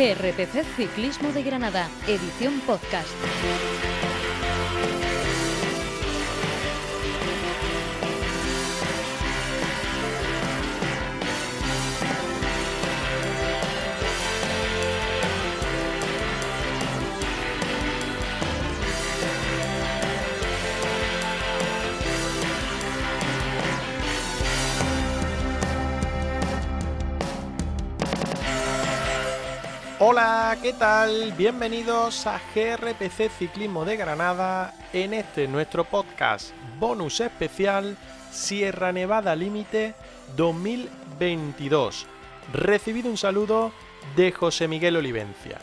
GRPC Ciclismo de Granada, edición podcast. Hola, ¿qué tal? Bienvenidos a GRPC Ciclismo de Granada en este nuestro podcast bonus especial Sierra Nevada Límite 2022. Recibido un saludo de José Miguel Olivencia.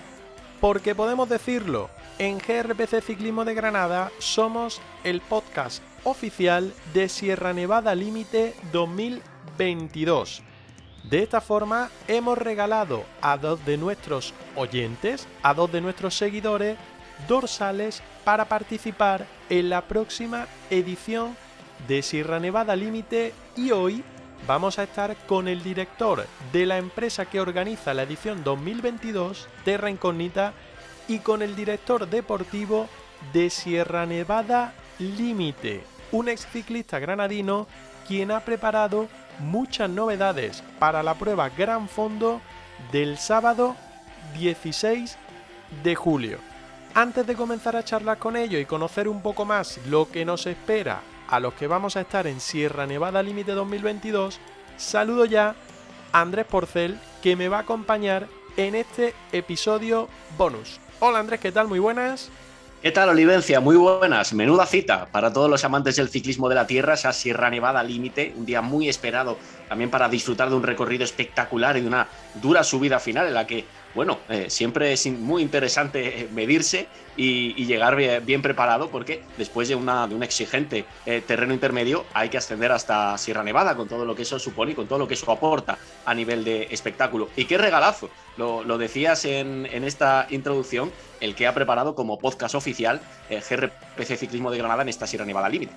Porque podemos decirlo, en GRPC Ciclismo de Granada somos el podcast oficial de Sierra Nevada Límite 2022 de esta forma hemos regalado a dos de nuestros oyentes, a dos de nuestros seguidores, dorsales para participar en la próxima edición de Sierra Nevada Límite. Y hoy vamos a estar con el director de la empresa que organiza la edición 2022, Terra Incógnita, y con el director deportivo de Sierra Nevada Límite, un ex ciclista granadino quien ha preparado muchas novedades para la prueba Gran Fondo del sábado 16 de julio. Antes de comenzar a charlar con ellos y conocer un poco más lo que nos espera a los que vamos a estar en Sierra Nevada Límite 2022, saludo ya a Andrés Porcel que me va a acompañar en este episodio bonus. Hola Andrés, ¿qué tal? Muy buenas. ¿Qué tal, Olivencia? Muy buenas. Menuda cita para todos los amantes del ciclismo de la tierra, esa Sierra Nevada límite, un día muy esperado también para disfrutar de un recorrido espectacular y de una dura subida final en la que bueno, eh, siempre es muy interesante eh, medirse y, llegar bien, preparado porque después de, una, de un exigente eh, terreno intermedio hay que ascender hasta Sierra Nevada con todo lo que eso supone y con todo lo que eso aporta a nivel de espectáculo. Y qué regalazo, lo, decías en, en, esta introducción, el que ha preparado como podcast oficial GRPC Ciclismo de Granada en esta Sierra Nevada Límite.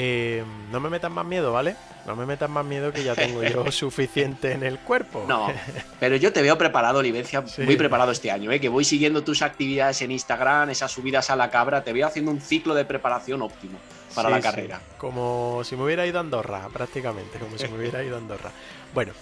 Eh, no me metas más miedo, ¿vale? No me metas más miedo que ya tengo yo suficiente en el cuerpo. No, pero yo te veo preparado, Olivencia, muy preparado este año, ¿eh? que voy siguiendo tus actividades en Instagram, esas subidas a la cabra, te veo haciendo un ciclo de preparación óptimo para la carrera. Como si me hubiera ido a Andorra, prácticamente, como si me hubiera ido a Andorra. Bueno,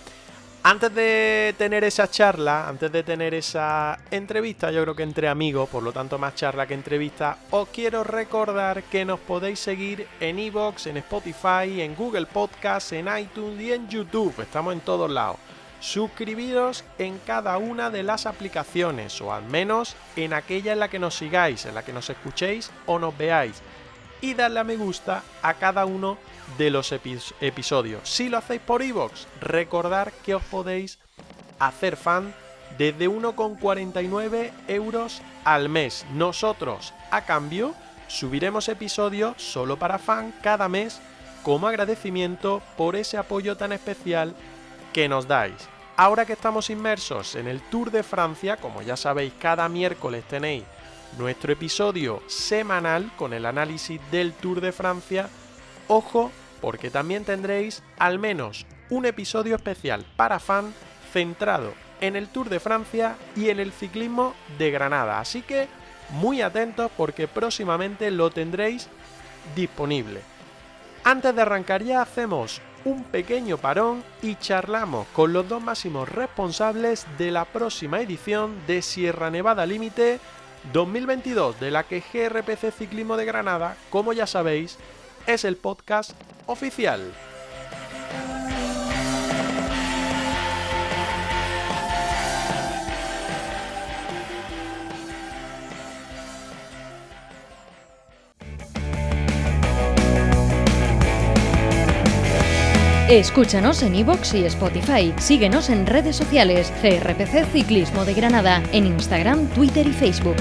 antes de tener esa charla, antes de tener esa entrevista, yo creo que entre amigos, por lo tanto más charla que entrevista, os quiero recordar que nos podéis seguir en Evox, en Spotify, en Google Podcast, en iTunes y en YouTube. Estamos en todos lados. Suscribiros en cada una de las aplicaciones, o al menos en aquella en la que nos sigáis, en la que nos escuchéis o nos veáis. Y darle a me gusta a cada uno de los episodios. Si lo hacéis por iVoox, recordar que os podéis hacer fan desde 1,49 euros al mes. Nosotros, a cambio, subiremos episodios solo para fan cada mes como agradecimiento por ese apoyo tan especial que nos dais. Ahora que estamos inmersos en el Tour de Francia, como ya sabéis, cada miércoles tenéis nuestro episodio semanal con el análisis del Tour de Francia Ojo, porque también tendréis al menos un episodio especial para fan centrado en el Tour de Francia y en el ciclismo de Granada. Así que muy atentos porque próximamente lo tendréis disponible. Antes de arrancar ya hacemos un pequeño parón y charlamos con los dos máximos responsables de la próxima edición de Sierra Nevada Límite 2022 de la que GRPC Ciclismo de Granada, como ya sabéis, es el podcast oficial. Escúchanos en iVoox y Spotify. Síguenos en redes sociales. CRPC Ciclismo de Granada. En Instagram, Twitter y Facebook.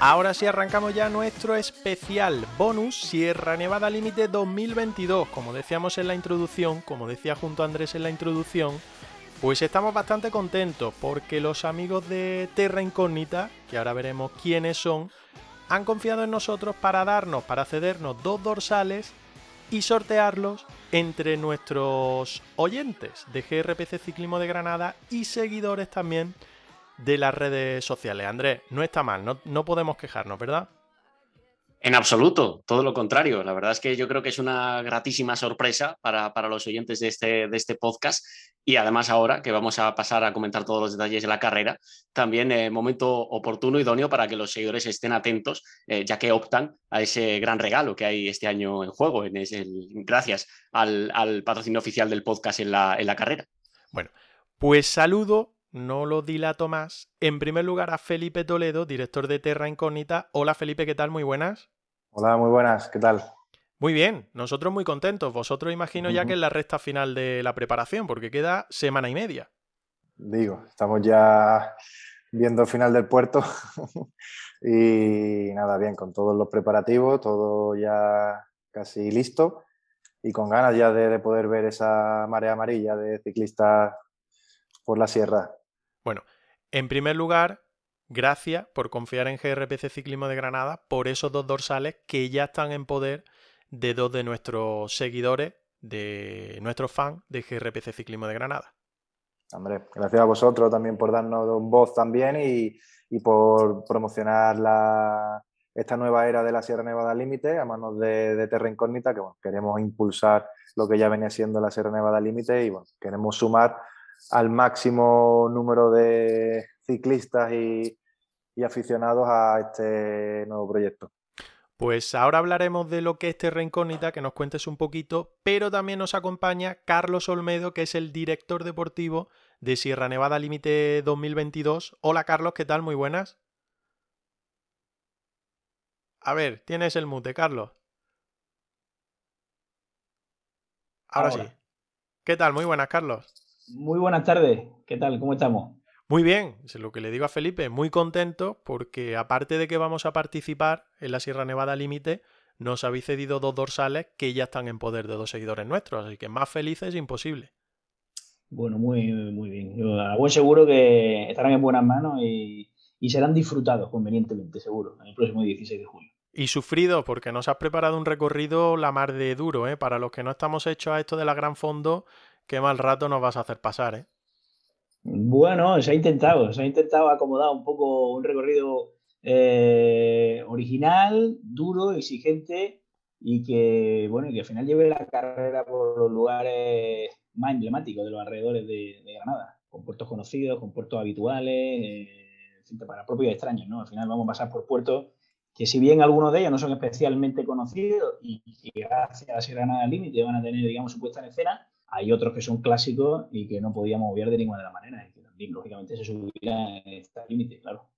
Ahora sí arrancamos ya nuestro especial bonus Sierra Nevada Límite 2022. Como decíamos en la introducción, como decía junto a Andrés en la introducción, pues estamos bastante contentos porque los amigos de Terra Incógnita, que ahora veremos quiénes son, han confiado en nosotros para darnos, para cedernos dos dorsales y sortearlos entre nuestros oyentes de GRPC Ciclismo de Granada y seguidores también de las redes sociales. Andrés, no está mal, no, podemos quejarnos, ¿verdad? En absoluto, todo lo contrario. La verdad es que yo creo que es una gratísima sorpresa para, los oyentes de este, de este, podcast y además ahora que vamos a pasar a comentar todos los detalles de la carrera, también eh, momento oportuno, idóneo para que los seguidores estén atentos, eh, ya que optan a ese gran regalo que hay este año en juego, en gracias al, patrocinio oficial del podcast en la, en la carrera. Bueno, pues saludo no lo dilato más. En primer lugar a Felipe Toledo, director de Terra Incógnita. Hola Felipe, ¿qué tal? Muy buenas. Hola, muy buenas, ¿qué tal? Muy bien, nosotros muy contentos. Vosotros imagino ya que es la recta final de la preparación, porque queda semana y media. Digo, estamos ya viendo el final del puerto y nada, bien, con todos los preparativos, todo ya casi listo y con ganas ya de poder ver esa marea amarilla de ciclistas por la sierra. Bueno, en primer lugar, gracias por confiar en GRPC Ciclismo de Granada por esos dos dorsales que ya están en poder de dos de nuestros seguidores, de nuestros fans de GRPC Ciclismo de Granada. Hombre, gracias a vosotros también por darnos voz también y, por promocionar la, esta nueva era de la Sierra Nevada Límite a manos de, de Terra Incógnita, que queremos impulsar lo que ya venía siendo la Sierra Nevada Límite y bueno, queremos sumar al máximo número de ciclistas y, aficionados a este nuevo proyecto. Pues ahora hablaremos de lo que es Terra Incógnita, que nos cuentes un poquito, pero también nos acompaña Carlos Olmedo, que es el director deportivo de Sierra Nevada Límite 2022. Hola Carlos, ¿qué tal? Muy buenas. A ver, tienes el mute, Carlos. Ahora, Ahora. sí. ¿Qué tal? Muy buenas, Carlos. Muy buenas tardes, ¿qué tal? ¿Cómo estamos? Muy bien, es lo que le digo a Felipe, muy contento porque aparte de que vamos a participar en la Sierra Nevada Límite, nos habéis cedido dos dorsales que ya están en poder de dos seguidores nuestros, así que más felices imposible. Bueno, muy, muy bien. Yo a buen seguro que estarán en buenas manos y, serán disfrutados convenientemente, seguro, en el próximo 16 de julio. Y sufrido, porque nos has preparado un recorrido la mar de duro, ¿eh? Para los que no estamos hechos a esto de la gran fondo, qué mal rato nos vas a hacer pasar, ¿eh? Bueno, se ha intentado, se ha intentado acomodar un poco un recorrido eh, original, duro, exigente y que, bueno, que al final lleve la carrera por los lugares más emblemáticos de los alrededores de, Granada, con puertos conocidos, con puertos habituales, eh, para propios extraños, ¿no? Al final vamos a pasar por puertos que si bien algunos de ellos no son especialmente conocidos y que gracias a Granada Límite van a tener, digamos, su puesta en escena, hay otros que son clásicos y que no podíamos obviar de ninguna de las maneras y que también, lógicamente, se subirá este límite, claro.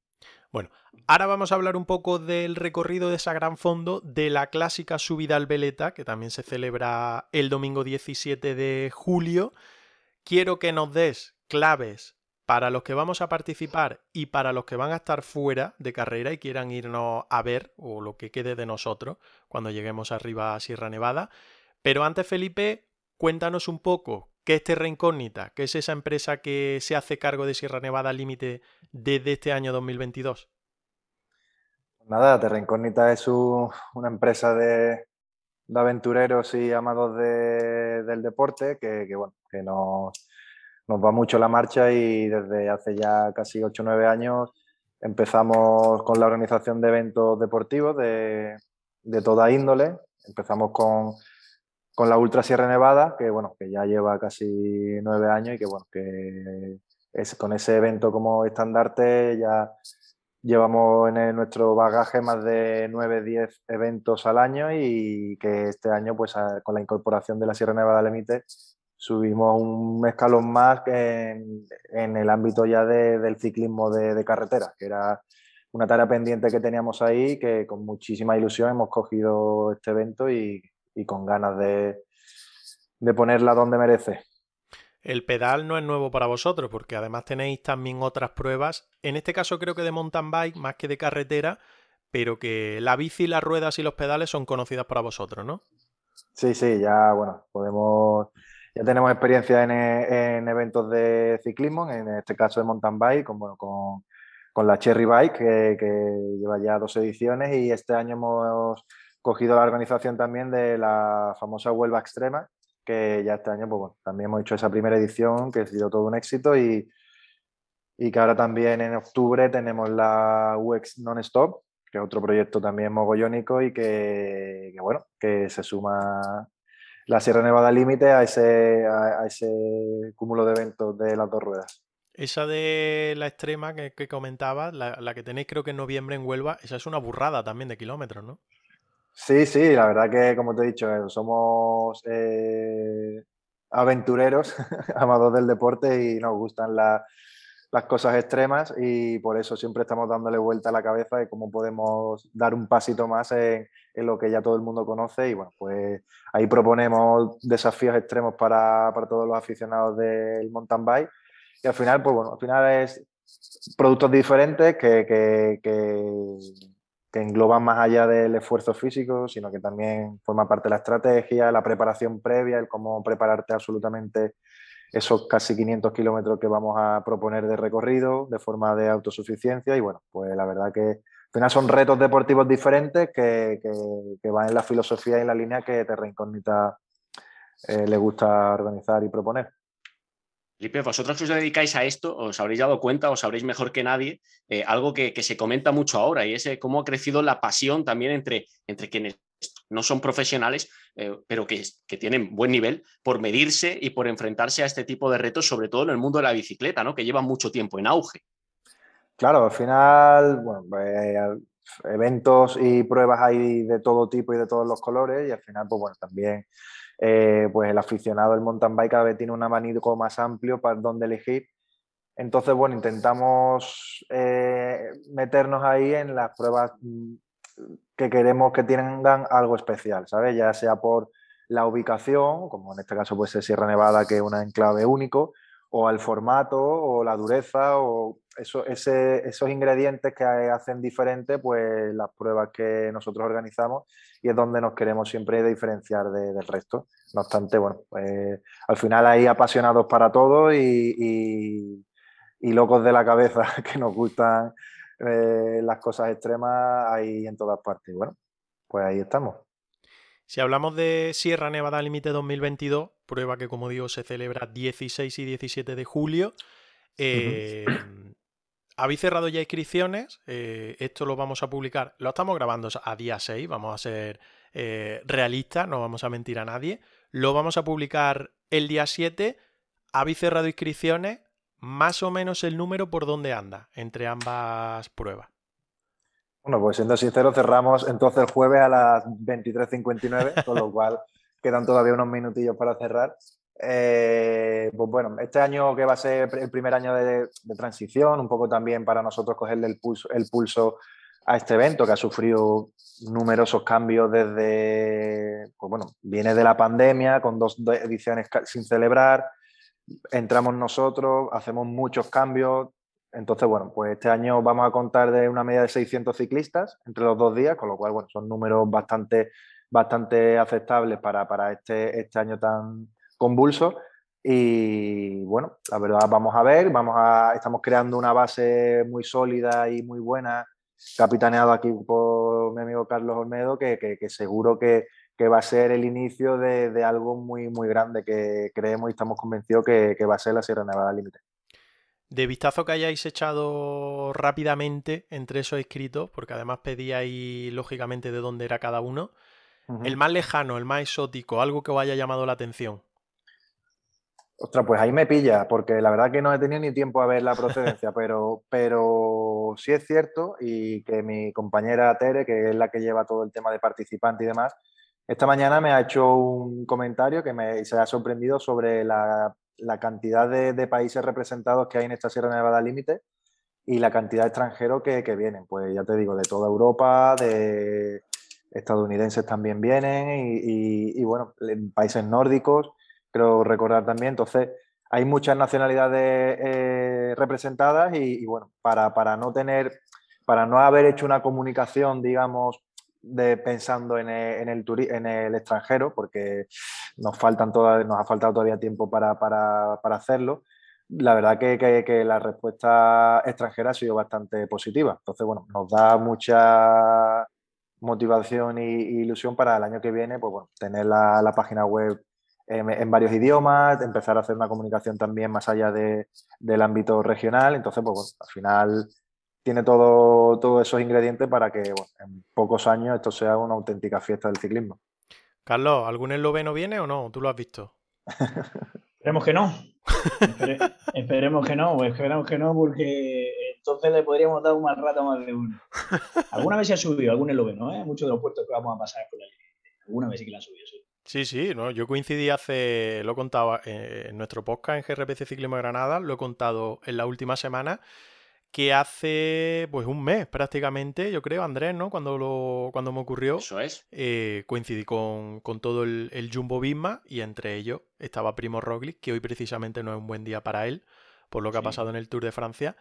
Bueno, ahora vamos a hablar un poco del recorrido de esa gran fondo, de la clásica subida al Veleta, que también se celebra el domingo 17 de julio. Quiero que nos des claves para los que vamos a participar y para los que van a estar fuera de carrera y quieran irnos a ver o lo que quede de nosotros cuando lleguemos arriba a Sierra Nevada. Pero antes, Felipe, Cuéntanos un poco qué es Terra Incógnita, qué es esa empresa que se hace cargo de Sierra Nevada Límite desde este año 2022. Nada, Terra Incógnita es una empresa de, aventureros y amados del deporte que, bueno, que nos, va mucho la marcha y desde hace ya casi 8 o 9 años empezamos con la organización de eventos deportivos de, de toda índole. Empezamos con con la Ultra Sierra Nevada, que bueno, que ya lleva casi nueve años y que bueno, que es, con ese evento como estandarte ya llevamos en nuestro bagaje más de nueve, diez eventos al año y que este año pues con la incorporación de la Sierra Nevada Límite subimos un escalón más en, en el ámbito ya del ciclismo de, de carretera, que era una tarea pendiente que teníamos ahí, que con muchísima ilusión hemos cogido este evento y, y con ganas de, de ponerla donde merece. El pedal no es nuevo para vosotros, porque además tenéis también otras pruebas, en este caso creo que de mountain bike más que de carretera, pero que la bici, las ruedas y los pedales son conocidas para vosotros, ¿no? Sí, sí, ya, bueno, podemos, ya tenemos experiencia en, eventos de ciclismo, en este caso de mountain bike, con, con, la Cherry Bike, que, que, lleva ya dos ediciones, y este año hemos cogido la organización también de la famosa Huelva Extrema, que ya este año pues, también hemos hecho esa primera edición, que ha sido todo un éxito, y, y que ahora también en octubre tenemos la UX Non-Stop, que es otro proyecto también mogollónico y que, bueno, que se suma la Sierra Nevada Límite a ese, a, ese cúmulo de eventos de las dos ruedas. Esa de la extrema que, que comentabas, la, que tenéis creo que en noviembre en Huelva, esa es una burrada también de kilómetros, ¿no? Sí, sí, la verdad que como te he dicho, eh, somos eh, aventureros, amados del deporte y nos gustan las cosas extremas y por eso siempre estamos dándole vuelta a la cabeza de cómo podemos dar un pasito más en, lo que ya todo el mundo conoce y bueno, pues ahí proponemos desafíos extremos para, todos los aficionados del mountain bike y al final, pues bueno, al final es productos diferentes que, que engloban más allá del esfuerzo físico, sino que también forma parte de la estrategia, la preparación previa, el cómo prepararte absolutamente esos casi 500 kilómetros que vamos a proponer de recorrido de forma de autosuficiencia y bueno, pues la verdad que al final son retos deportivos diferentes que, que, van en la filosofía y en la línea que Terra Incógnita eh, le gusta organizar y proponer. Felipe, vosotros que os dedicáis a esto, os habréis dado cuenta, os sabréis mejor que nadie, eh, algo que, se comenta mucho ahora y es eh, cómo ha crecido la pasión también entre, entre quienes no son profesionales, eh, pero que, que, tienen buen nivel por medirse y por enfrentarse a este tipo de retos, sobre todo en el mundo de la bicicleta, ¿no? que lleva mucho tiempo en auge. Claro, al final, bueno, eh, eventos y pruebas hay de todo tipo y de todos los colores y al final, pues bueno, también eh, pues el aficionado del mountain bike cada vez tiene un abanico más amplio para dónde elegir. Entonces, bueno, intentamos meternos ahí en las pruebas mm, que queremos que tengan algo especial, ¿sabes? Ya sea por la ubicación, como en este caso puede ser Sierra Nevada, que es un enclave único, o el formato, o la dureza, o eso, esos ingredientes que hacen diferente pues, las pruebas que nosotros organizamos y es donde nos queremos siempre diferenciar del resto. No obstante, bueno, pues, al final hay apasionados para todo y, y locos de la cabeza que nos gustan eh, las cosas extremas hay en todas partes. Bueno, pues ahí estamos. Si hablamos de Sierra Nevada Límite 2022, prueba que como digo se celebra 16 y 17 de julio, eh, habéis cerrado ya inscripciones, eh, esto lo vamos a publicar, lo estamos grabando a día 6, vamos a ser realistas, no vamos a mentir a nadie, lo vamos a publicar el día 7, habéis cerrado inscripciones, más o menos el número por dónde anda entre ambas pruebas. Bueno, pues siendo sincero, cerramos entonces el jueves a las 23.59, con lo cual quedan todavía unos minutillos para cerrar. Eh, pues bueno, este año que va a ser el primer año de, transición, un poco también para nosotros cogerle el pulso, el pulso a este evento que ha sufrido numerosos cambios desde, pues bueno, viene de la pandemia con dos ediciones sin celebrar, entramos nosotros, hacemos muchos cambios. Entonces, bueno, pues este año vamos a contar de una media de 600 ciclistas entre los dos días, con lo cual, bueno, son números bastante, bastante aceptables para, para este, este año tan convulso. Y bueno, la verdad, vamos a ver, vamos a, estamos creando una base muy sólida y muy buena, capitaneado aquí por mi amigo Carlos Olmedo, que, que seguro que, que va a ser el inicio de, algo muy, muy grande que creemos y estamos convencidos que, va a ser la Sierra Nevada Límite. De vistazo que hayáis echado rápidamente entre esos escritos, porque además pedíais lógicamente de dónde era cada uno, el más lejano, el más exótico, algo que os haya llamado la atención. Ostras, pues ahí me pilla, porque la verdad que no he tenido ni tiempo a ver la procedencia, pero, pero sí es cierto y que mi compañera Tere, que es la que lleva todo el tema de participante y demás, esta mañana me ha hecho un comentario que me, se ha sorprendido sobre la, cantidad de, países representados que hay en esta Sierra Nevada Límite y la cantidad de extranjeros que, vienen. Pues ya te digo, de toda Europa, de estadounidenses también vienen y, bueno, países nórdicos. Creo recordar también. Entonces, hay muchas nacionalidades eh, representadas y, bueno, para, para, no tener, para no haber hecho una comunicación, digamos, de, pensando en el, en el, extranjero, porque nos, faltan toda, nos ha faltado todavía tiempo para, para, para hacerlo, la verdad que, que, la respuesta extranjera ha sido bastante positiva. Entonces, bueno, nos da mucha motivación e ilusión para el año que viene, pues tener la página web en, varios idiomas, empezar a hacer una comunicación también más allá de, del ámbito regional. Entonces, pues bueno, al final tiene todo, todos esos ingredientes para que en pocos años esto sea una auténtica fiesta del ciclismo. Carlos, ¿algún esloveno viene o no? ¿Tú lo has visto? Esperemos que no. esperemos que no, esperemos que no, porque entonces le podríamos dar un mal rato más de uno. Alguna vez se ha subido, algún esloveno, ¿eh? Muchos de los puertos que vamos a pasar por la línea. Alguna vez sí que la han subido, sí. Sí, sí, no, yo coincidí hace, lo he contado eh, en nuestro podcast en GRPC Ciclismo de Granada, lo he contado en la última semana, que hace pues un mes prácticamente, yo creo, Andrés, ¿no? Cuando, lo, cuando me ocurrió. Eso es. Eh, coincidí con, todo el, Jumbo Visma y entre ellos estaba Primo Roglic, que hoy precisamente no es un buen día para él, por lo que ha pasado en el Tour de Francia,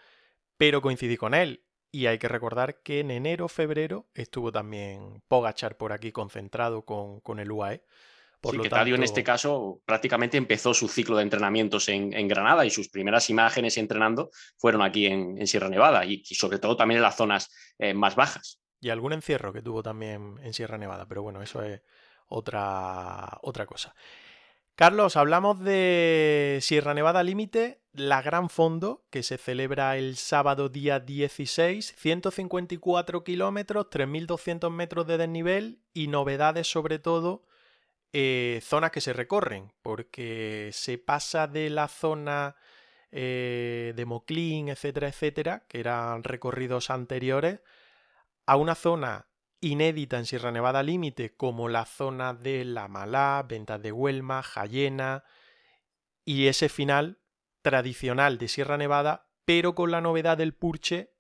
pero coincidí con él. Y hay que recordar que en enero, febrero estuvo también Pogachar por aquí concentrado con, con el UAE. Por sí, que tanto... en este caso prácticamente empezó su ciclo de entrenamientos en, Granada y sus primeras imágenes entrenando fueron aquí en, Sierra Nevada y, sobre todo también en las zonas eh, más bajas. Y algún encierro que tuvo también en Sierra Nevada, pero bueno, eso es otra, otra cosa. Carlos, hablamos de Sierra Nevada Límite, la Gran Fondo, que se celebra el sábado día 16, 154 kilómetros, 3.200 metros de desnivel y novedades sobre todo eh, zonas que se recorren, porque se pasa de la zona eh, de Moclín, etcétera, etcétera, que eran recorridos anteriores, a una zona inédita en Sierra Nevada Límite, como la zona de La Malá, Ventas de Huelma, Jayena, y ese final tradicional de Sierra Nevada, pero con la novedad del Purche,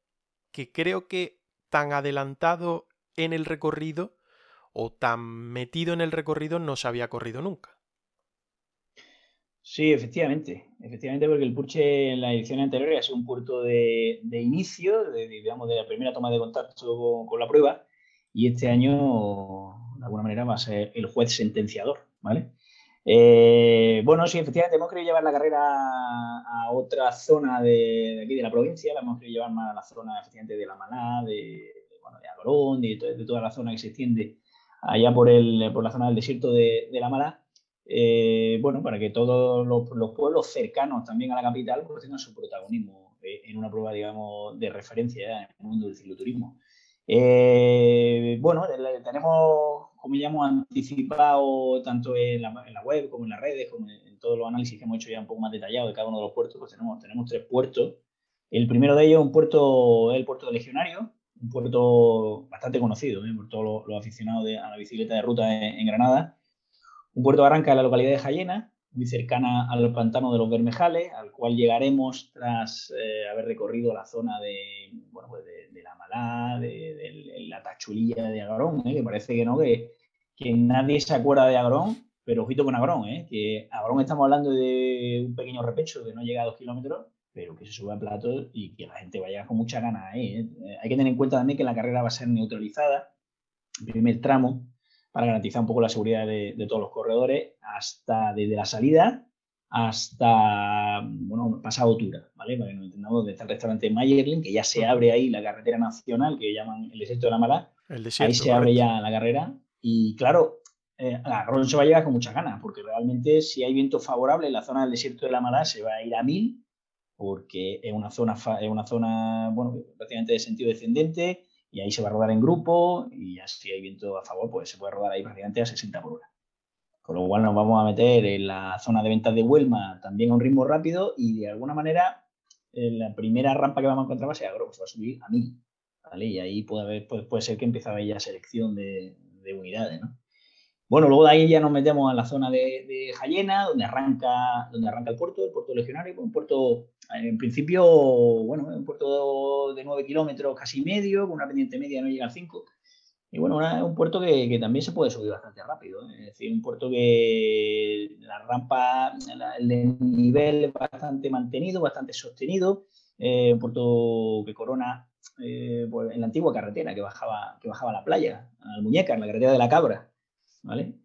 que creo que tan adelantado en el recorrido o tan metido en el recorrido no se había corrido nunca. Sí, efectivamente, efectivamente, porque el Purche en la edición anterior ha sido un puerto de, inicio, de, digamos, de la primera toma de contacto con, la prueba, y este año, de alguna manera, va a ser el juez sentenciador, ¿vale? Eh, bueno, sí, efectivamente, hemos querido llevar la carrera a otra zona de, aquí de la provincia, la hemos querido llevar más a la zona, efectivamente, de La Maná, de, bueno, de de, de, toda la zona que se extiende allá por, el, por la zona del desierto de, La Mala, eh, bueno, para que todos los, pueblos cercanos también a la capital pues, tengan su protagonismo eh, en una prueba, digamos, de referencia en el mundo del cicloturismo. Eh, bueno, tenemos, como ya hemos anticipado, tanto en la, web como en las redes, como en, todos los análisis que hemos hecho ya un poco más detallados de cada uno de los puertos, pues tenemos, tenemos tres puertos. El primero de ellos, un puerto, es el puerto de Legionario, un puerto bastante conocido ¿eh? por todos los, aficionados a la bicicleta de ruta en, Granada. Un puerto que arranca en la localidad de Jayena, muy cercana al pantano de los Bermejales, al cual llegaremos tras eh, haber recorrido la zona de, bueno, pues de, de, la Tachulilla de Agrón, ¿eh? que parece que no, que, que, nadie se acuerda de Agrón, pero ojito con Agrón, que Agrón estamos hablando de un pequeño repecho que no llega a dos kilómetros, pero que se suba a plato y que la gente vaya con mucha gana ahí. ¿eh? Eh, hay que tener en cuenta también que la carrera va a ser neutralizada, el primer tramo, para garantizar un poco la seguridad de, todos los corredores, hasta desde la salida hasta, bueno, pasado Tura, ¿vale? Para que nos entendamos, desde el restaurante Mayerlin, que ya se abre ahí la carretera nacional, que llaman el desierto de la Mala, ahí se abre ya la carrera, y claro, eh, Ron se va a llegar con mucha ganas, porque realmente si hay viento favorable en la zona del desierto de la Mala se va a ir a mil porque es una zona, es una zona bueno, prácticamente de sentido descendente y ahí se va a rodar en grupo y ya si hay viento a favor, pues se puede rodar ahí prácticamente a 60 por hora. Con lo cual nos vamos a meter en la zona de ventas de Huelma también a un ritmo rápido y de alguna manera en la primera rampa que vamos a encontrar va a ser a va a subir a 1000. ¿vale? Y ahí puede, haber, puede, ser que empiece a haber ya selección de, de unidades. ¿no? Bueno, luego de ahí ya nos metemos a la zona de, de donde arranca, donde arranca el puerto, el puerto legionario, un puerto, en principio, bueno, un puerto de 9 kilómetros casi medio, con una pendiente media no llega a 5. Y bueno, es un puerto que, también se puede subir bastante rápido. ¿eh? Es decir, un puerto que la rampa, el nivel es bastante mantenido, bastante sostenido. Eh, un puerto que corona eh, pues, en la antigua carretera que bajaba, que bajaba a la playa, al Muñeca, en la carretera de la Cabra. ¿vale?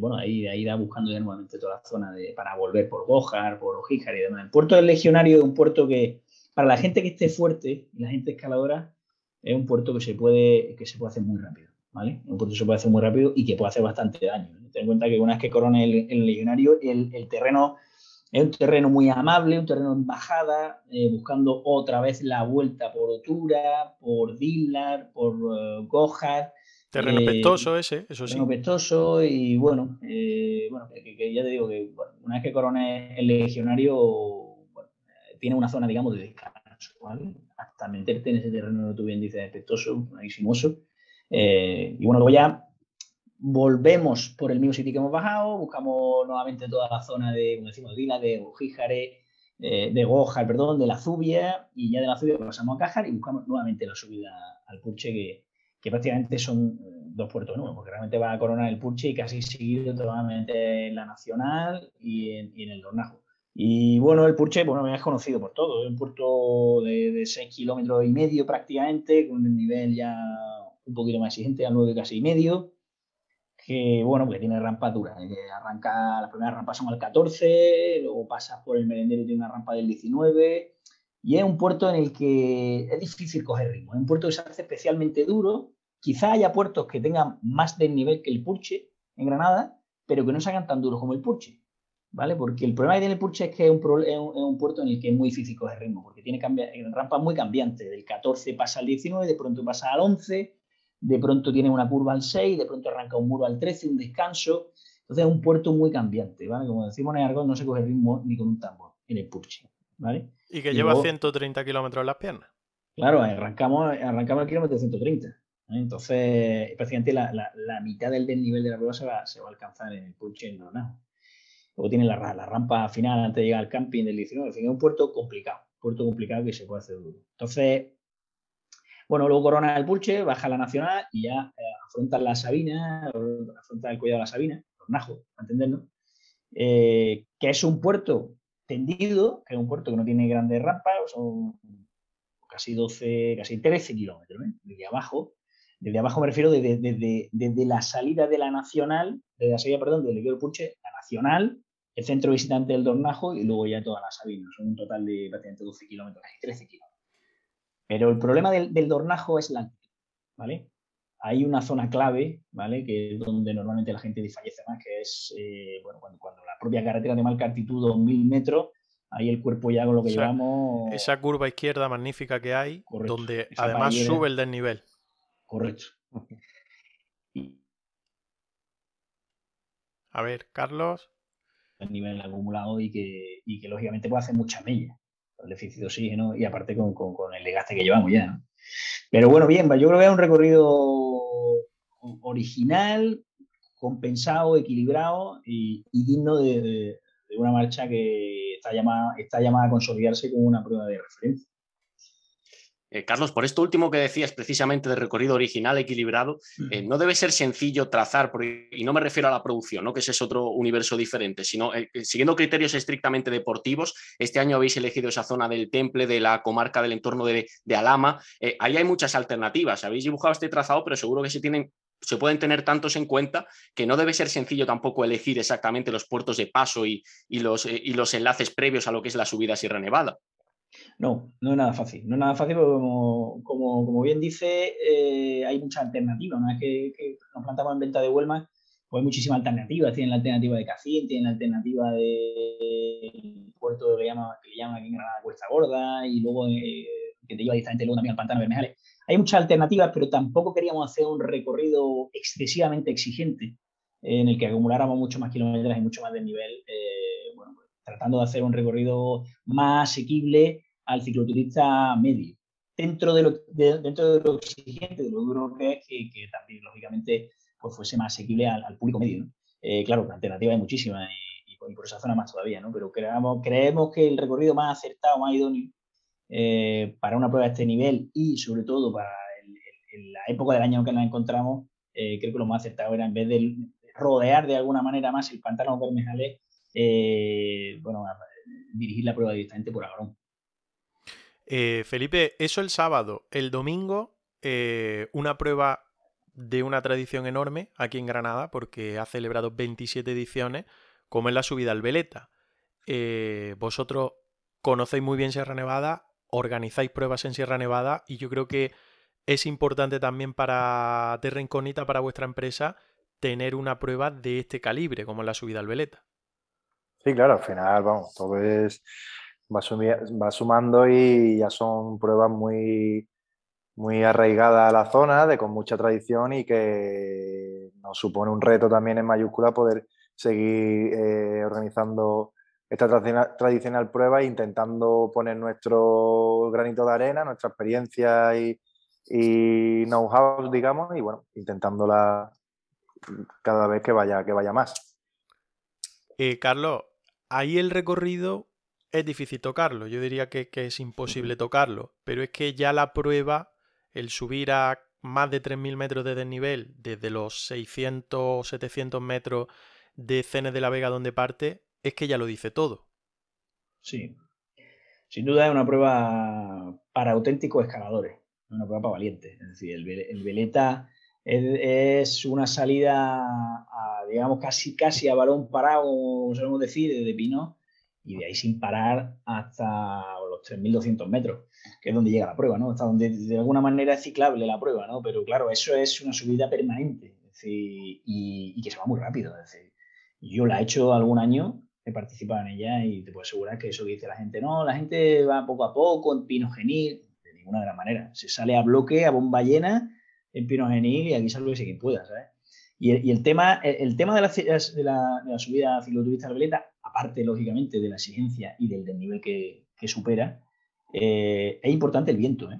bueno, ahí, ahí da buscando ya nuevamente toda la zona de, para volver por Gojar, por Ojíjar y demás. El puerto del Legionario es un puerto que, para la gente que esté fuerte la gente escaladora, es un puerto que se puede, que se puede hacer muy rápido, ¿vale? Un puerto que se puede hacer muy rápido y que puede hacer bastante daño. Ten en cuenta que una vez que corona el, legionario, el, terreno es un terreno muy amable, un terreno en bajada, eh, buscando otra vez la vuelta por Otura, por Dillar, por uh, Gojar. Terreno pestoso ese, eso sí. Terreno pestoso y bueno, eh, bueno que, ya te digo que una vez que corone el legionario, tiene una zona, digamos, de descanso, ¿vale? Hasta meterte en ese terreno, tú bien dices, defectuoso, buenísimoso. Eh, y bueno, luego ya volvemos por el mismo sitio que hemos bajado, buscamos nuevamente toda la zona de, como decimos, Dila, de Jíjare, eh, de Gojar, perdón, de la Zubia, y ya de la Zubia pasamos a Cajar y buscamos nuevamente la subida al Purche, que, que prácticamente son eh, dos puertos nuevos, porque realmente va a coronar el Purche y casi seguido totalmente en la Nacional y en, y en el Dornajo. Y bueno, el Purche, bueno, me has conocido por todo. Es un puerto de, de 6 kilómetros y medio prácticamente, con el nivel ya un poquito más exigente, a 9 casi y medio. Que bueno, porque tiene rampa dura. arranca, las primeras rampas son al 14, luego pasas por el merendero y tiene una rampa del 19. Y es un puerto en el que es difícil coger ritmo. Es un puerto que se hace especialmente duro. Quizá haya puertos que tengan más desnivel que el Purche en Granada, pero que no se hagan tan duros como el Purche. ¿Vale? Porque el problema que tiene el Purche es que es un, puerto en el que es muy difícil coger ritmo, porque tiene rampas muy cambiantes. Del 14 pasa al 19, de pronto pasa al 11, de pronto tiene una curva al 6, de pronto arranca un muro al 13, un descanso. Entonces es un puerto muy cambiante, ¿vale? Como decimos en Aragón, no se coge ritmo ni con un tambor en el Purche, ¿vale? Y que lleva 130 kilómetros en las piernas. Claro, arrancamos, arrancamos el kilómetro de 130. Entonces, prácticamente la, la, mitad del desnivel de la prueba se va, se va a alcanzar en el Purche en. Luego tiene la, rampa final antes de llegar al camping del 19. En fin, es un puerto complicado, puerto complicado que se puede hacer duro. Entonces, bueno, luego corona el Pulche, baja la Nacional y ya eh, afronta la Sabina, afronta el cuidado de la Sabina, los Najos, para entendernos, eh, que es un puerto tendido, que es un puerto que no tiene grandes rampas, son casi 12, casi 13 kilómetros, ¿eh? desde abajo. Desde abajo me refiero desde, desde, la salida de la Nacional, desde la salida, perdón, del Equipo Pulche, la Nacional, el centro visitante del Dornajo y luego ya toda la Sabina. Son un total de prácticamente 12 kilómetros, casi 13 kilómetros. Pero el problema del, Dornajo es la altitud, ¿vale? Hay una zona clave, ¿vale? Que es donde normalmente la gente desfallece más, que es, eh, bueno, cuando, la propia carretera de marca altitud 2.000 metros, ahí el cuerpo ya con lo que llevamos... Esa curva izquierda magnífica que hay, donde además sube el desnivel. Correcto. A ver, Carlos el nivel acumulado y que, y que lógicamente puede hacer mucha mella el déficit de oxígeno y aparte con, con, el desgaste que llevamos ya. Pero bueno, bien, yo creo que es un recorrido original, compensado, equilibrado y, digno de, de, una marcha que está llamada, está llamada a consolidarse como una prueba de referencia. Eh, Carlos, por esto último que decías precisamente de recorrido original equilibrado, eh, no debe ser sencillo trazar, y no me refiero a la producción, ¿no? que ese es otro universo diferente, sino eh, siguiendo criterios estrictamente deportivos. Este año habéis elegido esa zona del Temple, de la comarca del entorno de, Alama. ahí hay muchas alternativas. Habéis dibujado este trazado, pero seguro que se tienen se pueden tener tantos en cuenta que no debe ser sencillo tampoco elegir exactamente los puertos de paso y, los, y los enlaces previos a lo que es la subida Sierra Nevada. No, no es nada fácil. No es nada fácil porque, como, bien dice, eh, hay muchas alternativas. Una vez que, nos plantamos en venta de Huelma, pues hay muchísimas alternativas. Tienen la alternativa de Cacín, tienen la alternativa de puerto que le llama, que le llama aquí en Granada Cuesta Gorda, y luego eh, que te lleva directamente luego también al pantano Bermejales. Hay muchas alternativas, pero tampoco queríamos hacer un recorrido excesivamente exigente en el que acumuláramos mucho más kilómetros y mucho más de nivel. Eh, bueno, pues, tratando de hacer un recorrido más asequible al cicloturista medio. Dentro de lo, dentro de lo exigente, de lo duro que es, que, también, lógicamente, pues fuese más asequible al, público medio. Eh, claro, la alternativa hay muchísimas y, por esa zona más todavía, ¿no? Pero creemos, creemos que el recorrido más acertado, más idóneo eh, para una prueba de este nivel y sobre todo para la época del año que nos encontramos, eh, creo que lo más acertado era en vez de rodear de alguna manera más el pantano Bermejales, bueno, dirigir la prueba directamente por Agrón. Eh, Felipe, eso el sábado. El domingo, una prueba de una tradición enorme aquí en Granada, porque ha celebrado 27 ediciones, como es la subida al Veleta. vosotros conocéis muy bien Sierra Nevada, organizáis pruebas en Sierra Nevada y yo creo que es importante también para Terra Incógnita, para vuestra empresa, tener una prueba de este calibre, como la subida al Veleta. Sí, claro, al final, vamos, todo es, va, va sumando y ya son pruebas muy, muy arraigadas a la zona, de con mucha tradición y que nos supone un reto también en mayúscula poder seguir eh, organizando esta tradicional, prueba e intentando poner nuestro granito de arena, nuestra experiencia y, y know-how, digamos, y bueno, intentándola cada vez que vaya, que vaya más. Eh, Carlos, ahí el recorrido es difícil tocarlo, yo diría que, es imposible tocarlo, pero es que ya la prueba, el subir a más de 3.000 metros de desnivel, desde los 600 o 700 metros de Cenes de la Vega donde parte, es que ya lo dice todo. Sí, sin duda es una prueba para auténticos escaladores una prueba para valientes. Es decir, el, veleta es, una salida, a, digamos, casi, casi a balón parado, sabemos decir, de Pino, y de ahí sin parar hasta los 3.200 metros, que es donde llega la prueba, ¿no? Hasta donde de alguna manera es ciclable la prueba, ¿no? Pero claro, eso es una subida permanente, y, que se va muy rápido. Es decir, yo la he hecho algún año, he participado en ella y te puedo asegurar que eso que dice la gente, no, la gente va poco a poco en Pino Genil, ninguna de las maneras. Se sale a bloque, a bomba llena, en Pino Genil y aquí salve quien pueda, ¿sabes? Y el, tema, el, tema de la, de, la, subida cicloturista de la aparte, lógicamente, de la exigencia y del, nivel que, supera, eh, es importante el viento. ¿eh?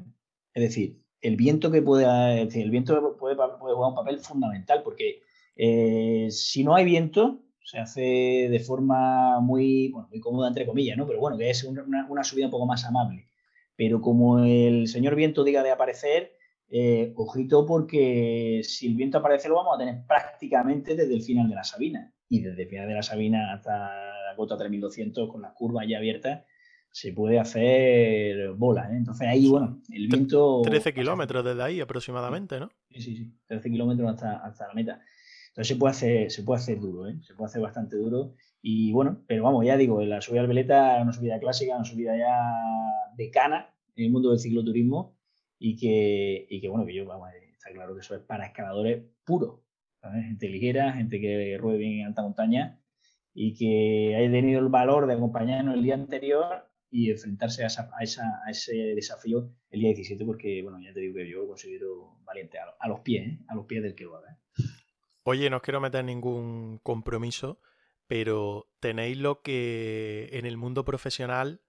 Es decir, el viento que puede, el viento puede, jugar un papel fundamental porque eh, si no hay viento, se hace de forma muy, bueno, muy cómoda, entre comillas, ¿no? Pero bueno, que es una, una, subida un poco más amable. Pero como el señor viento diga de aparecer, eh, ojito porque si el viento aparece lo vamos a tener prácticamente desde el final de la Sabina. Y desde el final de la Sabina hasta la cota 3200 con las curvas ya abiertas, se puede hacer bola. ¿eh? Entonces ahí, bueno, el viento... 13 kilómetros desde ahí aproximadamente, ¿no? Sí, sí, sí. 13 kilómetros hasta, hasta la meta. Entonces se puede hacer, se puede hacer duro, ¿eh? se puede hacer bastante duro. Y bueno, pero vamos, ya digo, la subida al Veleta es una subida clásica, una subida ya de cana en el mundo del cicloturismo y que, y que bueno, que yo, vamos, está claro que eso es para escaladores puros, gente ligera, gente que ruede bien en alta montaña y que haya tenido el valor de acompañarnos el día anterior y enfrentarse a, a, ese desafío el día 17, porque, bueno, ya te digo que yo lo considero valiente a, los pies, ¿eh? a los pies del que lo haga. ¿eh? Oye, no os quiero meter ningún compromiso, pero tenéis lo que en el mundo profesional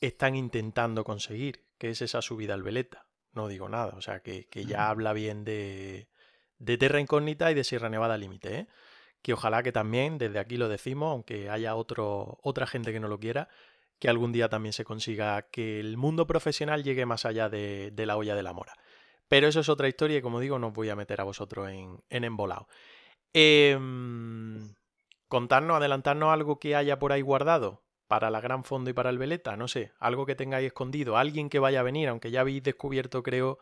están intentando conseguir, que es esa subida al veleta. No digo nada, o sea, que, ya habla bien de, de Terra Incógnita y de Sierra Nevada Límite, ¿eh? Que ojalá que también desde aquí lo decimos, aunque haya otro, otra gente que no lo quiera, que algún día también se consiga que el mundo profesional llegue más allá de, la olla de la mora. Pero eso es otra historia y como digo, no os voy a meter a vosotros en, en embolado. Em, contarnos, adelantarnos algo que haya por ahí guardado para la Gran Fondo y para el Veleta, no sé, algo que tengáis escondido, alguien que vaya a venir, aunque ya habéis descubierto, creo,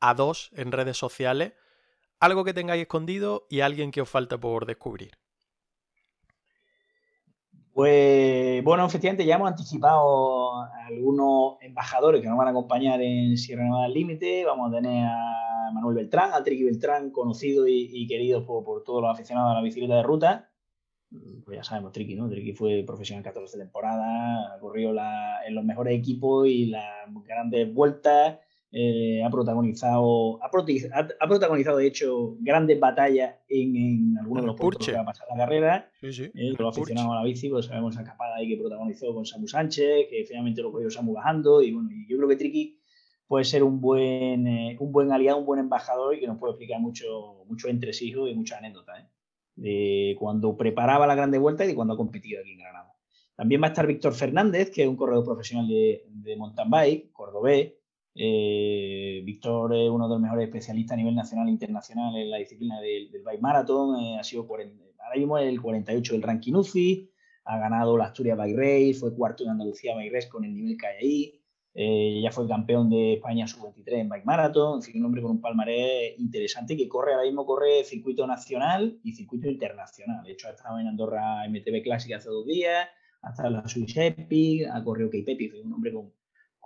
a dos en redes sociales, algo que tengáis escondido y alguien que os falta por descubrir. Pues bueno, efectivamente ya hemos anticipado algunos embajadores que nos van a acompañar en Sierra Nevada Límite. Vamos a tener a Manuel Beltrán, a Triqui Beltrán, conocido y, querido por, todos los aficionados a la bicicleta de ruta pues ya sabemos, Tricky, ¿no? Tricky fue profesional 14 temporadas, corrió la, en los mejores equipos y las grandes vueltas, eh, ha protagonizado, ha, ha, protagonizado de hecho grandes batallas en, en algunos de los puntos que va a pasar la carrera. Sí, sí. Eh, los aficionados a la bici, pues sabemos esa escapada ahí que protagonizó con Samu Sánchez, que finalmente lo cogió Samu bajando, y bueno, yo creo que Tricky puede ser un buen, eh, un buen aliado, un buen embajador y que nos puede explicar mucho, mucho entresijos y muchas anécdotas. ¿eh? de cuando preparaba la Grande Vuelta y de cuando ha competido aquí en Granada. También va a estar Víctor Fernández, que es un corredor profesional de, de mountain bike, cordobés, Eh, Víctor es uno de los mejores especialistas a nivel nacional e internacional en la disciplina del, bike marathon. Eh, ha sido ahora mismo el 48 del ranking UCI. Ha ganado la Asturias Bike Race, fue cuarto en Andalucía Bike Race con el nivel que hay ahí. Eh, ya fue campeón de España sub-23 en Bike Marathon, en fin, un hombre con un palmarés interesante que corre ahora mismo corre circuito nacional y circuito internacional. De hecho, ha estado en Andorra MTB Classic hace dos días, ha estado en la Swiss Epic, ha corrido Cape un hombre con,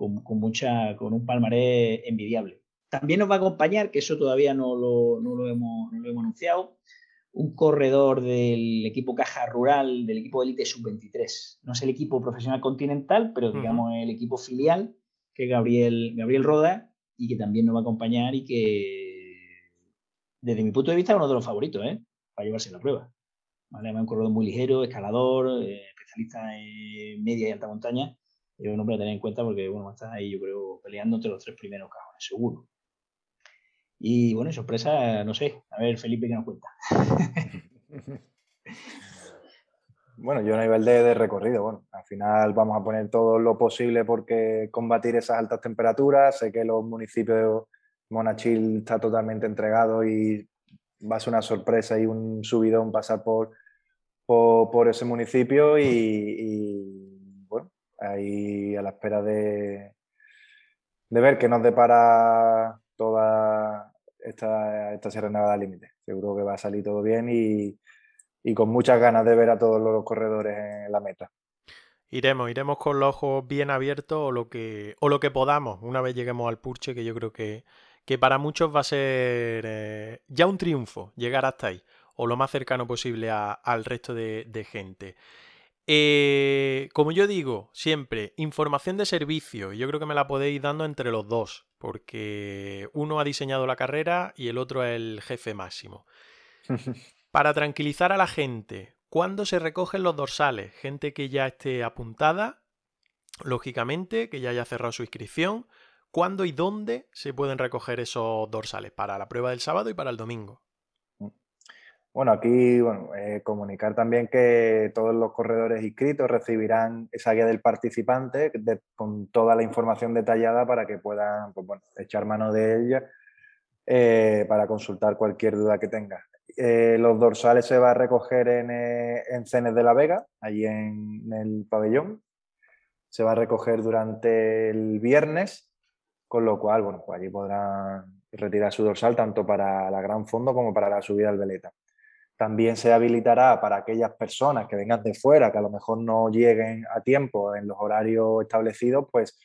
con, mucha, con un palmarés envidiable. También nos va a acompañar, que eso todavía no lo, no lo, hemos, no lo hemos anunciado, un corredor del equipo Caja Rural, del equipo Elite Sub-23. No es el equipo profesional continental, pero digamos el equipo filial que Gabriel, Gabriel Roda y que también nos va a acompañar y que, desde mi punto de vista, es uno de los favoritos ¿eh? para llevarse la prueba. ¿Vale? un corredor muy ligero, escalador, eh, especialista en media y alta montaña. Es un hombre a tener en cuenta porque bueno, está ahí, yo creo, peleando entre los tres primeros cajones, seguro. Y bueno, sorpresa, no sé. A ver, Felipe, ¿qué nos cuenta? Bueno, yo a nivel de, recorrido, bueno, al final vamos a poner todo lo posible porque combatir esas altas temperaturas. Sé que los municipios de Monachil está totalmente entregado y va a ser una sorpresa y un subidón pasar por, por, ese municipio y, ahí a la espera de, de ver qué nos depara toda esta, esta Sierra Nevada Límite. Seguro que va a salir todo bien y, y con muchas ganas de ver a todos los corredores en la meta. Iremos, iremos con los ojos bien abiertos o lo que, o lo que podamos una vez lleguemos al Purche, que yo creo que, que para muchos va a ser eh, ya un triunfo llegar hasta ahí, o lo más cercano posible al resto de, gente. Eh, como yo digo, siempre, información de servicio, yo creo que me la podéis dando entre los dos, porque uno ha diseñado la carrera y el otro es el jefe máximo. Para tranquilizar a la gente, ¿cuándo se recogen los dorsales? Gente que ya esté apuntada, lógicamente, que ya haya cerrado su inscripción. ¿Cuándo y dónde se pueden recoger esos dorsales? Para la prueba del sábado y para el domingo. Bueno, aquí eh, comunicar también que todos los corredores inscritos recibirán esa guía del participante con toda la información detallada para que puedan pues, echar mano de ella eh, para consultar cualquier duda que tengan. Eh, los dorsales se va a recoger en, eh, en Cenes de la Vega, allí en, el pabellón. Se va a recoger durante el viernes, con lo cual, bueno, pues allí podrán retirar su dorsal tanto para la gran fondo como para la subida al veleta. También se habilitará para aquellas personas que vengan de fuera, que a lo mejor no lleguen a tiempo en los horarios establecidos, pues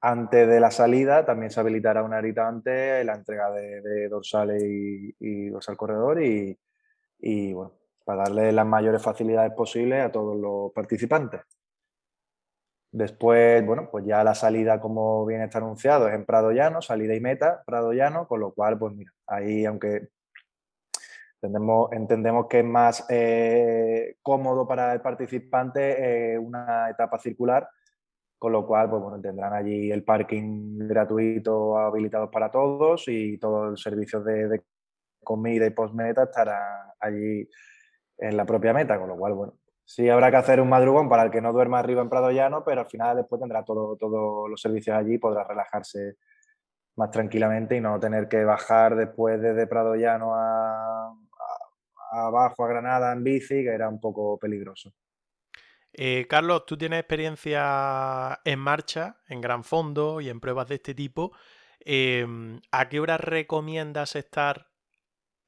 antes de la salida también se habilitará una horita antes la entrega de, dorsales y, dorsal corredor y, bueno, para darle las mayores facilidades posibles a todos los participantes. Después, bueno, pues ya la salida, como bien está anunciado, es en Prado Llano, salida y meta, Prado Llano, con lo cual, pues mira, ahí aunque entendemos, entendemos que es más eh, cómodo para el participante eh, una etapa circular, con lo cual pues, bueno, tendrán allí el parking gratuito habilitado para todos y todo el servicio de, comida y post-meta estará allí en la propia meta, con lo cual, bueno, sí habrá que hacer un madrugón para el que no duerma arriba en Prado Llano, pero al final después tendrá todos todo los servicios allí y podrá relajarse más tranquilamente y no tener que bajar después desde Prado Llano a, abajo a Granada en bici, que era un poco peligroso. Eh, Carlos, tú tienes experiencia en marcha, en gran fondo y en pruebas de este tipo. Em, ¿A qué hora recomiendas estar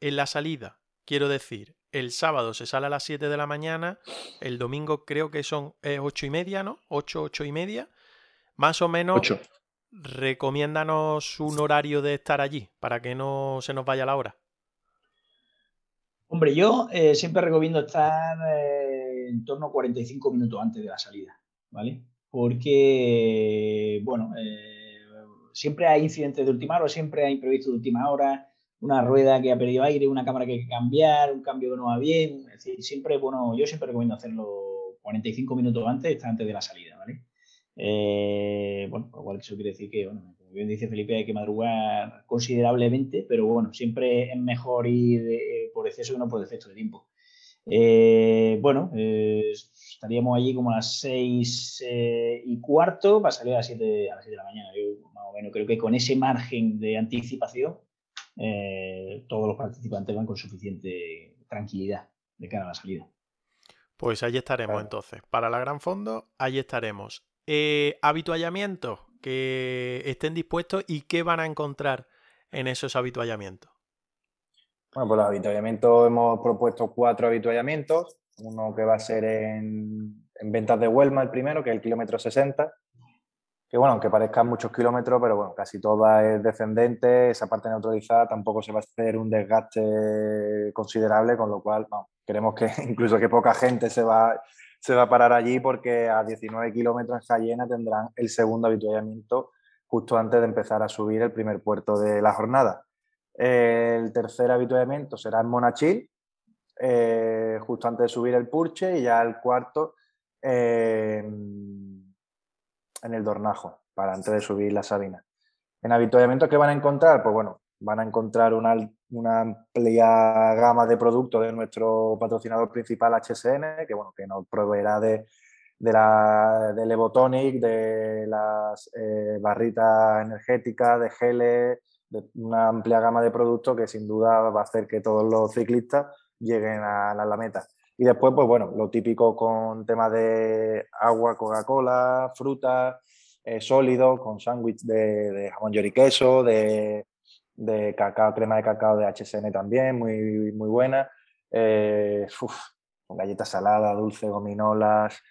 en la salida? Quiero decir, el sábado se sale a las 7 de la mañana, el domingo creo que son 8 y media, ¿no? 8, 8 y media. Más o menos, 8. recomiéndanos un horario de estar allí para que no se nos vaya la hora. Hombre, yo eh, siempre recomiendo estar eh, en torno a 45 minutos antes de la salida, ¿vale? Porque, bueno, eh, siempre hay incidentes de última hora, siempre hay imprevistos de última hora, una rueda que ha perdido aire, una cámara que hay que cambiar, un cambio que no va bien. Es decir, siempre, bueno, yo siempre recomiendo hacerlo 45 minutos antes, estar antes de la salida, ¿vale? bueno, lo cual eso quiere decir que, bueno, como bien dice Felipe, hay que madrugar considerablemente, pero bueno, siempre es mejor ir por exceso que no por defecto de tiempo. Eh, bueno, eh, estaríamos allí como a las seis eh, y cuarto para salir a las 7 a las de la mañana. Yo más o menos creo que con ese margen de anticipación eh, todos los participantes van con suficiente tranquilidad de cara a la salida. Pues ahí estaremos entonces. Para la Gran Fondo, ahí estaremos. Eh, habituallamientos que estén dispuestos y qué van a encontrar en esos habituallamientos. Bueno, pues los habituallamientos hemos propuesto cuatro habituallamientos. Uno que va a ser en, en ventas de Huelma, el primero, que es el kilómetro 60, que bueno, aunque parezcan muchos kilómetros, pero bueno, casi toda es descendente, esa parte neutralizada tampoco se va a hacer un desgaste considerable, con lo cual queremos que incluso que poca gente se va, se va a parar allí porque a 19 kilómetros en Jayena tendrán el segundo habituallamiento justo antes de empezar a subir el primer puerto de la jornada. El tercer habituallamiento será en Monachil, eh, justo antes de subir el Purche, y ya el cuarto en el Dornajo, para antes de subir la Sabina. En habituallamiento, ¿qué van a encontrar? Pues bueno, van a encontrar una, amplia gama de productos de nuestro patrocinador principal HSN, que bueno, que nos proveerá de, de la, del Evotonic, de las eh, barritas energéticas, de geles, de una amplia gama de productos que sin duda va a hacer que todos los ciclistas lleguen a la meta. Y después, pues bueno, lo típico con temas de agua, Coca-Cola, frutas, eh, sólidos, con sándwich de, jamón york y queso, de, cacao, crema de cacao de HSN también, muy, muy buena. Eh, con galletas saladas, dulce, gominolas.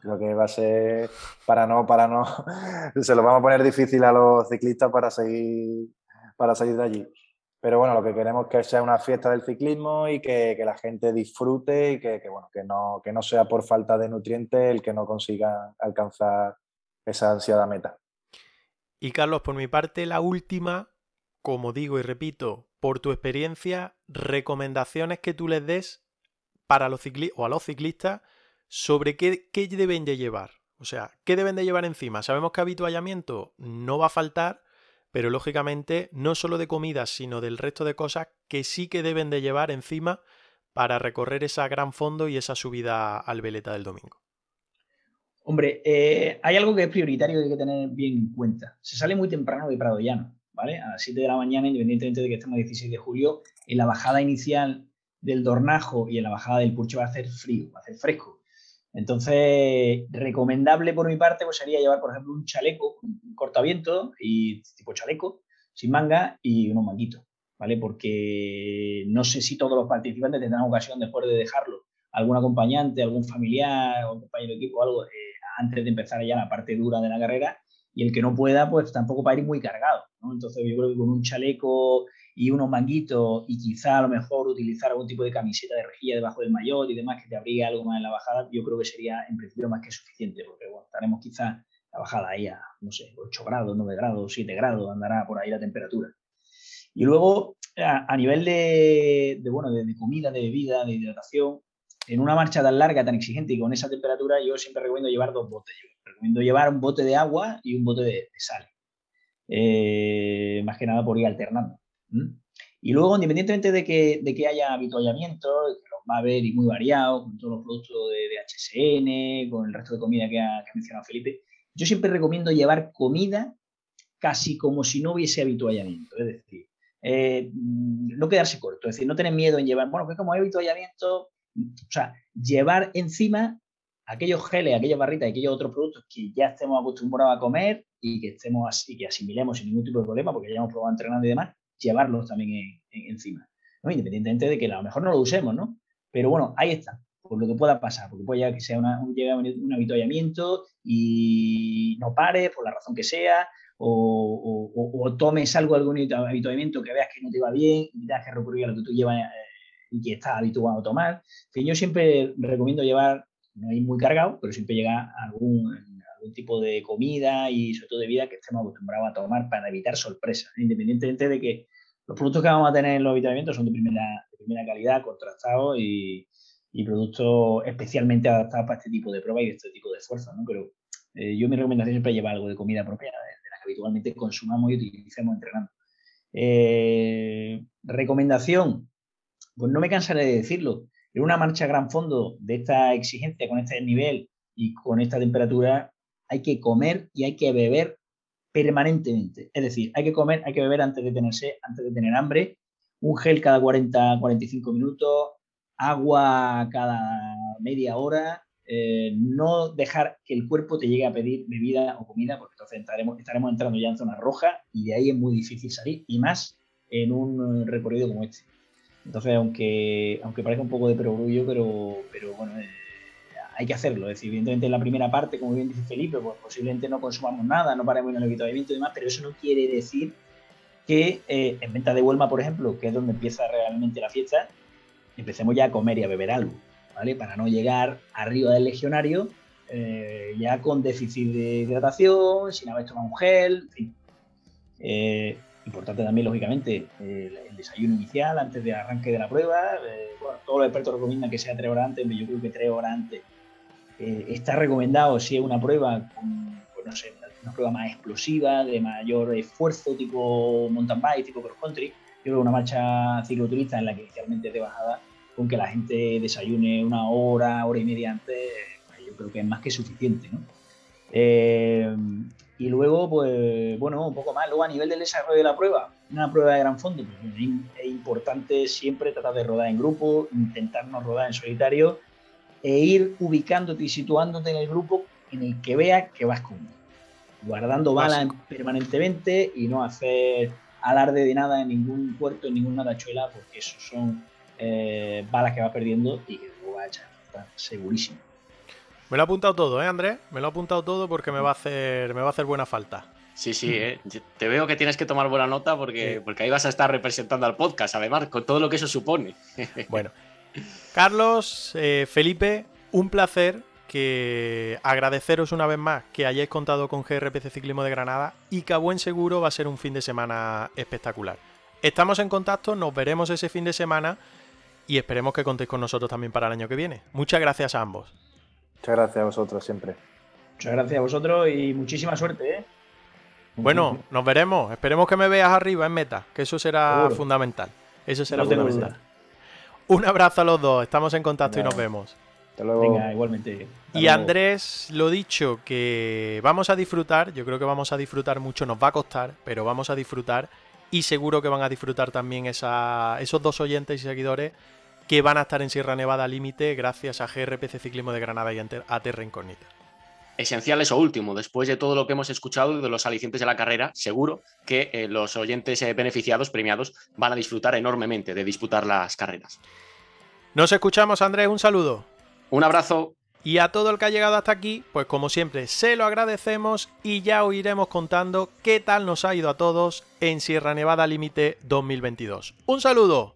creo que va a ser para no, para no, se lo vamos a poner difícil a los ciclistas para seguir, para salir de allí. Pero bueno, lo que queremos es que sea una fiesta del ciclismo y que, la gente disfrute y que, bueno, que, no, que no sea por falta de nutrientes el que no consiga alcanzar esa ansiada meta. Y Carlos, por mi parte, la última, como digo y repito, por tu experiencia, recomendaciones que tú les des para los ciclistas o a los ciclistas sobre qué, deben de llevar. O sea, ¿qué deben de llevar encima? Sabemos que habituallamiento no va a faltar, pero lógicamente no solo de comida, sino del resto de cosas que sí que deben de llevar encima para recorrer esa gran fondo y esa subida al veleta del domingo. Hombre, eh, hay algo que es prioritario y hay que tener bien en cuenta. Se sale muy temprano de Prado Llano, A las 7 de la mañana, independientemente de que estemos el 16 de julio, en la bajada inicial del Dornajo y en la bajada del Purche va a hacer frío, va a hacer fresco. Entonces, recomendable por mi parte pues sería llevar, por ejemplo, un chaleco, un cortaviento y tipo chaleco, sin manga y unos manguitos, ¿vale? Porque no sé si todos los participantes tendrán ocasión después de dejarlo, algún acompañante, algún familiar o compañero de equipo algo, eh, antes de empezar ya la parte dura de la carrera, y el que no pueda, pues tampoco para ir muy cargado, Entonces yo creo que con un chaleco y unos manguitos y quizá a lo mejor utilizar algún tipo de camiseta de rejilla debajo del maillot y demás que te abrigue algo más en la bajada, yo creo que sería en principio más que suficiente, porque bueno, estaremos quizá la bajada ahí a, no sé, 8 grados, 9 grados, 7 grados, andará por ahí la temperatura. Y luego, a, nivel de, bueno, de, comida, de bebida, de hidratación, en una marcha tan larga, tan exigente y con esa temperatura, yo siempre recomiendo llevar dos botes. Yo recomiendo llevar un bote de agua y un bote de, sal. Eh, más que nada por ir alternando. Y luego, independientemente de que, de que haya habituallamiento, que los va a haber y muy variados, con todos los productos de, HSN, con el resto de comida que ha, mencionado Felipe, yo siempre recomiendo llevar comida casi como si no hubiese habituallamiento. Es decir, eh, no quedarse corto, es decir, no tener miedo en llevar, bueno, que como hay o sea, llevar encima aquellos geles, aquellas barritas y aquellos otros productos que ya estemos acostumbrados a comer y que estemos así, que asimilemos sin ningún tipo de problema, porque ya hemos probado entrenando y demás, llevarlos también encima, ¿no? Independientemente de que a lo mejor no lo usemos, ¿no? Pero bueno, ahí está, por lo que pueda pasar, porque puede que sea un, un habituallamiento y no pare por la razón que sea, o, tomes algo, algún habituallamiento que veas que no te va bien y tengas que recurrir a lo que tú llevas eh, y que estás habituado a tomar. Que yo siempre recomiendo llevar, no ir muy cargado, pero siempre llega algún, algún tipo de comida y sobre todo de vida que estemos acostumbrados a tomar para evitar sorpresas, independientemente de que los productos que vamos a tener en los habituamientos son de primera, primera calidad, contrastados y, y, productos especialmente adaptados para este tipo de prueba y este tipo de esfuerzo. ¿no? Pero eh, yo mi recomendación siempre es llevar algo de comida propia, de, la que habitualmente consumamos y utilicemos entrenando. Eh, recomendación, pues no me cansaré de decirlo, en una marcha a gran fondo de esta exigencia, con este nivel y con esta temperatura, hay que comer y hay que beber permanentemente. Es decir, hay que comer, hay que beber antes de tenerse, antes de tener hambre, un gel cada 40, 45 minutos, agua cada media hora, eh, no dejar que el cuerpo te llegue a pedir bebida o comida, porque entonces estaremos, entrando ya en zona roja y de ahí es muy difícil salir, y más en un recorrido como este. Entonces, aunque, aunque parezca un poco de perogrullo, pero, pero bueno, eh, hay que hacerlo. Es decir, evidentemente en la primera parte, como bien dice Felipe, pues posiblemente no consumamos nada, no paremos en el avituallamiento y demás, pero eso no quiere decir que eh, en venta de Huelma, por ejemplo, que es donde empieza realmente la fiesta, empecemos ya a comer y a beber algo, ¿vale? Para no llegar arriba del legionario eh, ya con déficit de hidratación, sin haber tomado un gel, en fin. Eh, importante también, lógicamente, el, desayuno inicial antes de arranque de la prueba. todos los expertos recomiendan que sea tres horas antes, yo creo que tres horas antes está recomendado si es una prueba con, no sé, una prueba más explosiva, de mayor esfuerzo, tipo mountain bike, tipo cross country. Yo creo que una marcha cicloturista en la que inicialmente es de bajada, con que la gente desayune una hora, hora y media antes, pues yo creo que es más que suficiente, ¿no? Eh, y luego, pues, bueno, un poco más. Luego, a nivel del desarrollo de la prueba, una prueba de gran fondo, pues, es importante siempre tratar de rodar en grupo, intentar no rodar en solitario e ir ubicándote y situándote en el grupo en el que veas que vas con guardando balas permanentemente y no hacer alarde de nada en ningún puerto, en ninguna tachuela, porque eso son eh, balas que vas perdiendo y que luego vas a echar, segurísimo. Me lo ha apuntado todo, ¿eh, Andrés? Me lo ha apuntado todo porque me va a hacer, me va a hacer buena falta. Sí, sí, ¿eh? te veo que tienes que tomar buena nota porque, porque ahí vas a estar representando al podcast, además, con todo lo que eso supone. Bueno, Carlos, eh, Felipe, un placer que agradeceros una vez más que hayáis contado con GRPC Ciclismo de Granada y que a buen seguro va a ser un fin de semana espectacular. Estamos en contacto, nos veremos ese fin de semana y esperemos que contéis con nosotros también para el año que viene. Muchas gracias a ambos. Muchas gracias a vosotros siempre. Muchas gracias a vosotros y muchísima suerte. ¿eh? Bueno, nos veremos. Esperemos que me veas arriba en meta, que eso será fundamental. Eso será fundamental. Un abrazo a los dos, estamos en contacto y nos vemos. Hasta luego. Venga, igualmente. y Andrés, lo dicho, que vamos a disfrutar, yo creo que vamos a disfrutar mucho, nos va a costar, pero vamos a disfrutar y seguro que van a disfrutar también esos dos oyentes y seguidores que van a estar en Sierra Nevada Límite gracias a GRPC Ciclismo de Granada y a Terra Incógnita esencial eso último. Después de todo lo que hemos escuchado de los alicientes de la carrera, seguro que eh, los oyentes eh, beneficiados, premiados, van a disfrutar enormemente de disputar las carreras. Nos escuchamos, Andrés. Un saludo. Un abrazo. Y a todo el que ha llegado hasta aquí, pues como siempre, se lo agradecemos y ya os iremos contando qué tal nos ha ido a todos en Sierra Nevada Límite 2022. Un saludo.